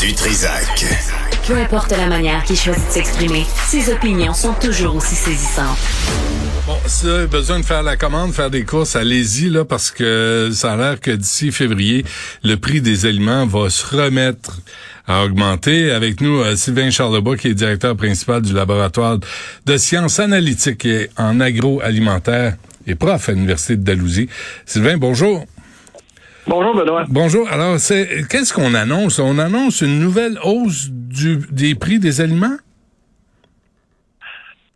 Du Trisac. Peu importe la manière qu'il choisit de s'exprimer, ses opinions sont toujours aussi saisissantes. Bon, si vous avez besoin de faire la commande, faire des courses, allez-y, là, parce que ça a l'air que d'ici février, le prix des aliments va se remettre à augmenter. Avec nous, euh, Sylvain Charlebois, qui est directeur principal du laboratoire de sciences analytiques et en agroalimentaire et prof à l'Université de Dalhousie. Sylvain, bonjour. Bonjour Benoît. Bonjour. Alors, c'est qu'est-ce qu'on annonce? On annonce une nouvelle hausse du, des prix des aliments?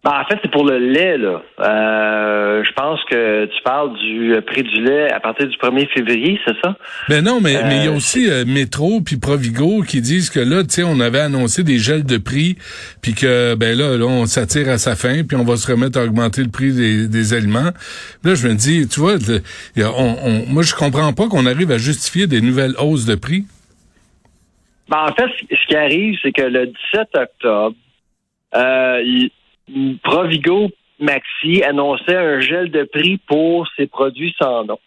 Ben, en fait, c'est pour le lait, là. Euh, je pense que tu parles du prix du lait à partir du 1er février, c'est ça? Ben non, mais mais il y a Euh, aussi euh, Métro puis Provigo qui disent que là, tu sais, on avait annoncé des gels de prix, puis que ben là, là, on s'attire à sa fin, puis on va se remettre à augmenter le prix des, des aliments. Là, je me dis, tu vois, le- on, on- moi, je comprends pas qu'on arrive à justifier des nouvelles hausses de prix. Ben, en fait, ce qui arrive, c'est que le 17 octobre, euh, Provigo Maxi annonçait un gel de prix pour ses produits sans nom.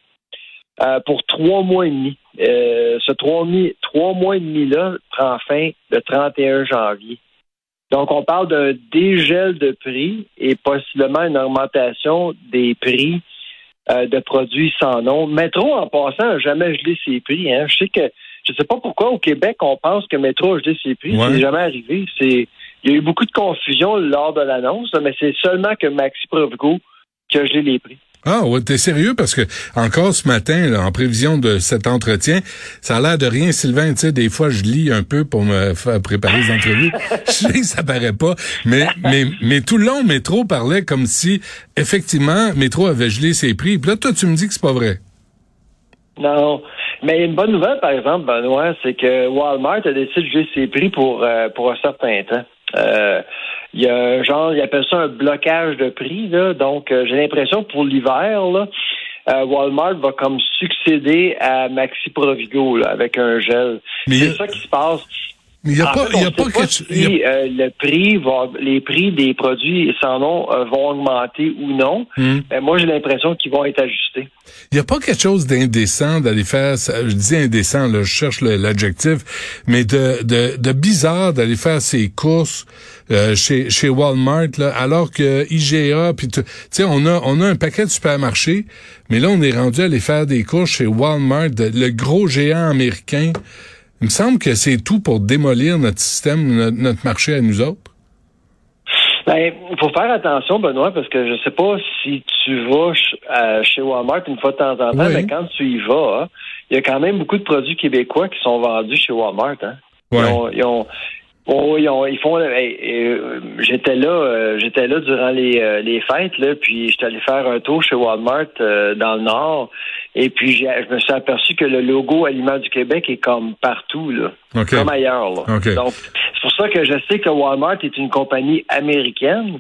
Euh, pour trois mois et demi. Euh, ce trois, mois et demi-là prend fin le 31 janvier. Donc, on parle d'un dégel de prix et possiblement une augmentation des prix euh, de produits sans nom. Métro, en passant, n'a jamais gelé ses prix. Hein. Je sais que je sais pas pourquoi au Québec on pense que Métro a gelé ses prix. Ouais. C'est jamais arrivé. C'est il y a eu beaucoup de confusion lors de l'annonce, mais c'est seulement que Maxi Provigo a gelé les prix. Ah ouais, t'es sérieux? Parce que encore ce matin, là, en prévision de cet entretien, ça a l'air de rien, Sylvain. Tu sais, des fois, je lis un peu pour me faire préparer les entrevues. je sais que ça paraît pas, mais mais mais tout le long, Métro parlait comme si effectivement Métro avait gelé ses prix. Puis là, toi, tu me dis que c'est pas vrai. Non. Mais une bonne nouvelle, par exemple, Benoît, c'est que Walmart a décidé de geler ses prix pour, euh, pour un certain temps. Euh, Il y a un genre, il appelle ça un blocage de prix, là. Donc, euh, j'ai l'impression que pour l'hiver, là, euh, Walmart va comme succéder à Maxi Provigo, là, avec un gel. C'est ça qui se passe. Mais il y a pas, fait, il y a pas quelque si, il y a- euh, le prix va, les prix des produits sans nom euh, vont augmenter ou non. Ben, moi, j'ai l'impression qu'ils vont être ajustés. Il n'y a pas quelque chose d'indécent d'aller faire, je dis indécent, là, je cherche l'adjectif, mais de, de, de bizarre d'aller faire ses courses euh, chez, chez Walmart, là, alors que IGA, puis tu sais, on a, on a un paquet de supermarchés, mais là, on est rendu à aller faire des courses chez Walmart, le gros géant américain. Il me semble que c'est tout pour démolir notre système, notre, marché à nous autres. Ben, il faut faire attention, Benoît, parce que je sais pas si tu vas ch- euh, chez Walmart une fois de temps en temps, Oui. mais quand tu y vas, hein, il y a quand même beaucoup de produits québécois qui sont vendus chez Walmart. Hein. Ils Ouais. ont- ils ont- oh, ils, ont- ils font. hey, euh, j'étais là, euh, j'étais là durant les, euh, les fêtes, là, puis j'étais allé faire un tour chez Walmart dans le Nord, et puis j'ai- je me suis aperçu que le logo Aliments du Québec est comme partout, là, comme ailleurs. Là. Donc, c'est pour ça que je sais que Walmart est une compagnie américaine,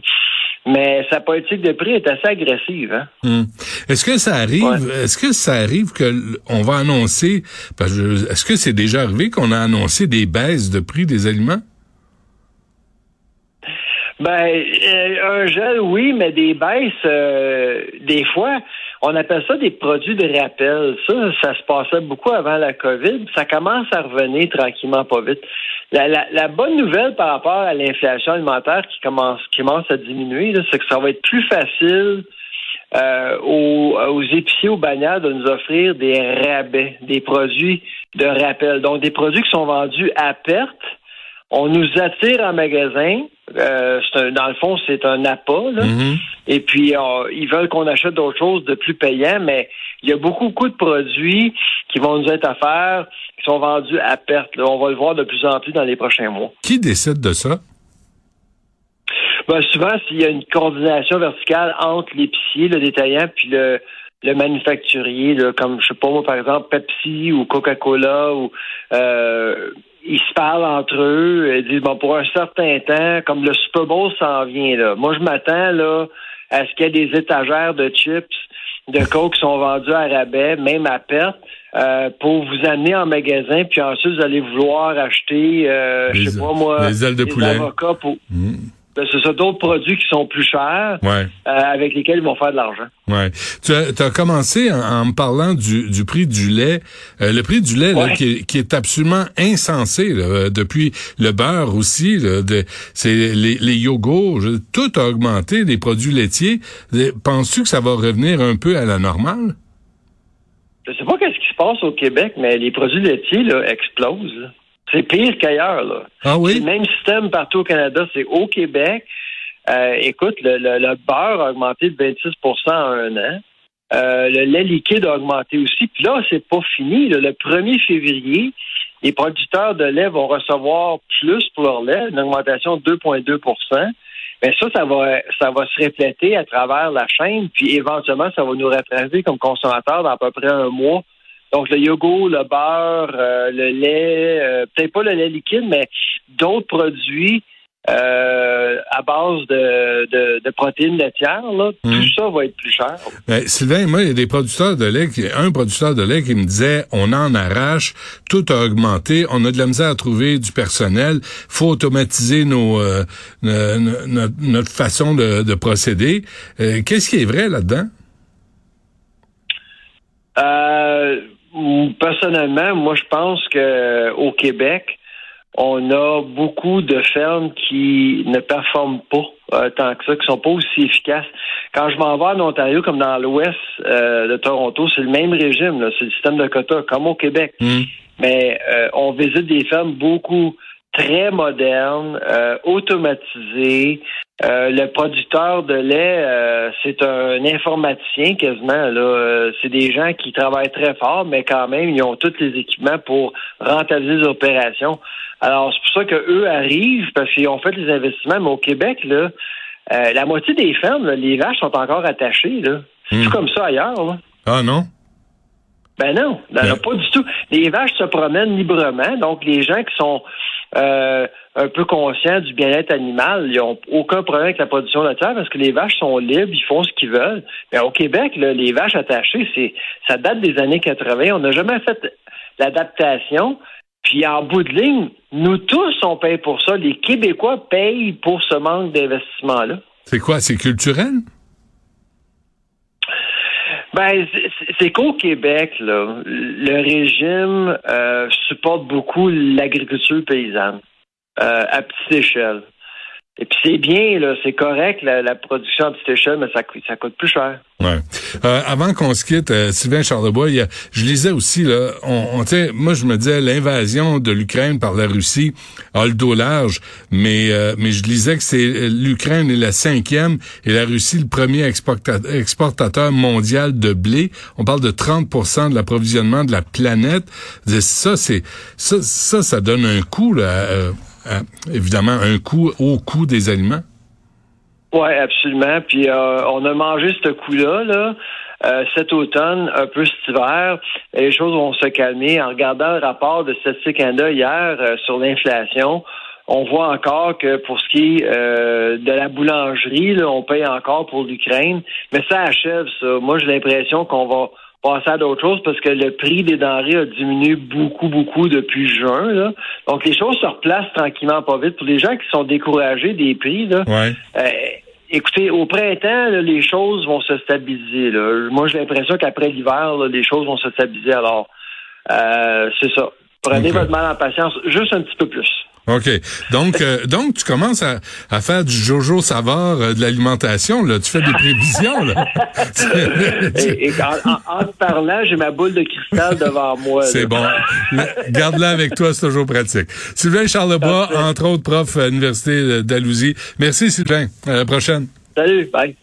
mais sa politique de prix est assez agressive. Hein? Hmm. Est-ce que ça arrive, Ouais. est-ce que ça arrive que on va annoncer, parce que je- est-ce que c'est déjà arrivé qu'on a annoncé des baisses de prix des aliments? Ben, euh, un gel, oui, mais des baisses, euh, des fois, on appelle ça des produits de rappel. Ça, ça se passait beaucoup avant la COVID. Ça commence à revenir tranquillement, pas vite. La, la, la bonne nouvelle par rapport à l'inflation alimentaire qui commence, qui commence à diminuer, c'est que ça va être plus facile euh, aux, aux épiciers, aux bannières de nous offrir des rabais, des produits de rappel. Donc, des produits qui sont vendus à perte. On nous attire en magasin. Euh, un- dans le fond, c'est un appât. Là. Mhm. Et puis, euh, ils veulent qu'on achète d'autres choses de plus payant, mais il y a beaucoup, beaucoup de produits qui vont nous être offerts, qui sont vendus à perte. là. On va le voir de plus en plus dans les prochains mois. Qui décide de ça? Ben, souvent, s'il y a une coordination verticale entre l'épicier, le détaillant, puis le, le manufacturier, là, comme, je sais pas moi, par exemple, Pepsi ou Coca-Cola, ou euh, ils se parlent entre eux, ils disent, bon, pour un certain temps, comme le Super Bowl s'en vient, là. Moi, je m'attends, là, à ce qu'il y ait des étagères de chips, de coke qui sont vendus à rabais, même à perte, euh, pour vous amener en magasin, puis ensuite, vous allez vouloir acheter, euh, je sais pas moi, les ailes de des poulet. avocats pour... Mhm. Ben, c'est ça, d'autres produits qui sont plus chers, Ouais. euh, avec lesquels ils vont faire de l'argent. Ouais. Tu as, as commencé en, en me parlant du, du prix du lait. Euh, le prix du lait là, qui, est, qui est absolument insensé là, euh, depuis le beurre aussi. Là, de, c'est les, les yogos, tout a augmenté, les produits laitiers. Euh, Penses-tu que ça va revenir un peu à la normale? Je sais pas qu'est-ce qui se passe au Québec, mais les produits laitiers là, explosent. C'est pire qu'ailleurs. là. Ah C'est le même système partout au Canada. C'est au Québec. Euh, écoute, le, le- le beurre a augmenté de 26% en un an. Euh, le lait liquide a augmenté aussi. Puis là, c'est pas fini. là. Le 1er février, les producteurs de lait vont recevoir plus pour leur lait, une augmentation de 2,2 mais ça, ça va, ça va se refléter à travers la chaîne, puis éventuellement, ça va nous rattraper comme consommateurs dans à peu près un mois. Donc, le yogourt, le beurre, euh, le lait, euh, peut-être pas le lait liquide, mais d'autres produits euh, à base de, de, de protéines laitières, là, Mm. tout ça va être plus cher. Ben, Sylvain, moi, il y a des producteurs de lait, qui, un producteur de lait qui me disait, on en arrache, tout a augmenté, on a de la misère à trouver du personnel, faut automatiser nos, euh, no- no- notre, notre façon de, de procéder. Euh, Qu'est-ce qui est vrai là-dedans? Euh, personnellement, moi, je pense que au Québec, on a beaucoup de fermes qui ne performent pas euh, tant que ça, qui sont pas aussi efficaces. Quand je m'en vais en Ontario, comme dans l'ouest euh, de Toronto, c'est le même régime, là, c'est le système de quotas, comme au Québec. Hmm. Mais euh, on visite des fermes beaucoup très modernes, euh, automatisées. Euh, le producteur de lait, euh, c'est un informaticien quasiment. Là, Euh, c'est des gens qui travaillent très fort, mais quand même, ils ont tous les équipements pour rentabiliser les opérations. Alors, c'est pour ça que eux arrivent parce qu'ils ont fait les investissements. Mais au Québec, là, euh, la moitié des fermes, là, les vaches sont encore attachées. Là. C'est Hmm. comme ça ailleurs. Là? Ah non? Ben non, non, Ben- non, pas du tout. Les vaches se promènent librement, donc les gens qui sont euh, un peu conscients du bien-être animal, ils n'ont aucun problème avec la production laitière parce que les vaches sont libres, ils font ce qu'ils veulent. Mais au Québec, les vaches attachées, ça date des années 80. On n'a jamais fait l'adaptation. Puis en bout de ligne, nous tous, on paye pour ça. Les Québécois payent pour ce manque d'investissement-là. C'est quoi? C'est culturel? Ben, c'est- qu'au Québec, le régime euh, supporte beaucoup l'agriculture paysanne euh, à petite échelle. Et puis c'est bien, là, c'est correct la, la production à petite échelle, mais ça, coûte- ça coûte plus cher. Ouais. Euh, avant qu'on se quitte, euh, Sylvain Charlebois, je lisais aussi là, on, on moi je me disais l'invasion de l'Ukraine par la Russie a le dos large, mais euh, mais je lisais que c'est euh, l'Ukraine est la cinquième et la Russie le premier exporta- exportateur mondial de blé. On parle de 30% de l'approvisionnement de la planète. Ça c'est ça ça ça donne un coût là, euh, à- évidemment un coût au coût des aliments. Oui, absolument. Puis euh, on a mangé ce coup-là, là. euh, cet automne, un peu cet hiver, les choses vont se calmer. En regardant le rapport de Statistique Canada hier euh, sur l'inflation, on voit encore que pour ce qui est euh, de la boulangerie, on paye encore pour l'Ukraine, mais ça achève ça. Moi, j'ai l'impression qu'on va passer à d'autres choses parce que le prix des denrées a diminué beaucoup, beaucoup depuis juin. Là. Donc, les choses se replacent tranquillement, pas vite. Pour les gens qui sont découragés des prix, là, Ouais. euh, écoutez, au printemps, là, les choses vont se stabiliser. Là. Moi, j'ai l'impression qu'après l'hiver, les choses vont se stabiliser. Alors, euh, c'est ça. Prenez votre mal en patience, juste un petit peu plus. OK. Donc, euh, donc tu commences à, à faire du Jojo Savard euh, de l'alimentation. Là. Tu fais des prévisions. Là. et, et en, en- en te parlant, j'ai ma boule de cristal devant moi. C'est bon. Garde-la avec toi, c'est toujours pratique. Sylvain Charlebois, entre autres prof à l'Université d'Alousie. Merci Sylvain. À la prochaine. Salut, bye.